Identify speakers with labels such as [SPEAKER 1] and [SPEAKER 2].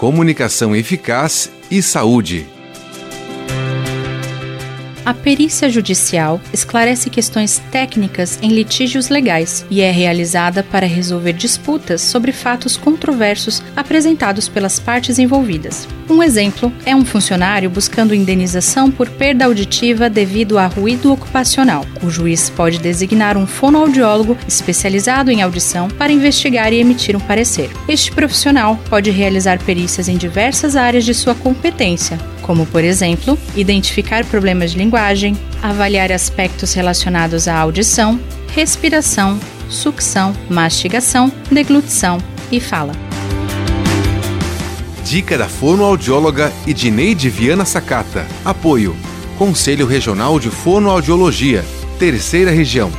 [SPEAKER 1] comunicação eficaz e saúde.
[SPEAKER 2] A perícia judicial esclarece questões técnicas em litígios legais e é realizada para resolver disputas sobre fatos controversos apresentados pelas partes envolvidas. Um exemplo é um funcionário buscando indenização por perda auditiva devido a ruído ocupacional. O juiz pode designar um fonoaudiólogo especializado em audição para investigar e emitir um parecer. Este profissional pode realizar perícias em diversas áreas de sua competência, como, por exemplo, identificar problemas de linguagem, avaliar aspectos relacionados à audição, respiração, sucção, mastigação, deglutição e fala.
[SPEAKER 1] Dica da fonoaudióloga Edneide Viana Sakata. Apoio. Conselho Regional de Fonoaudiologia. Terceira Região.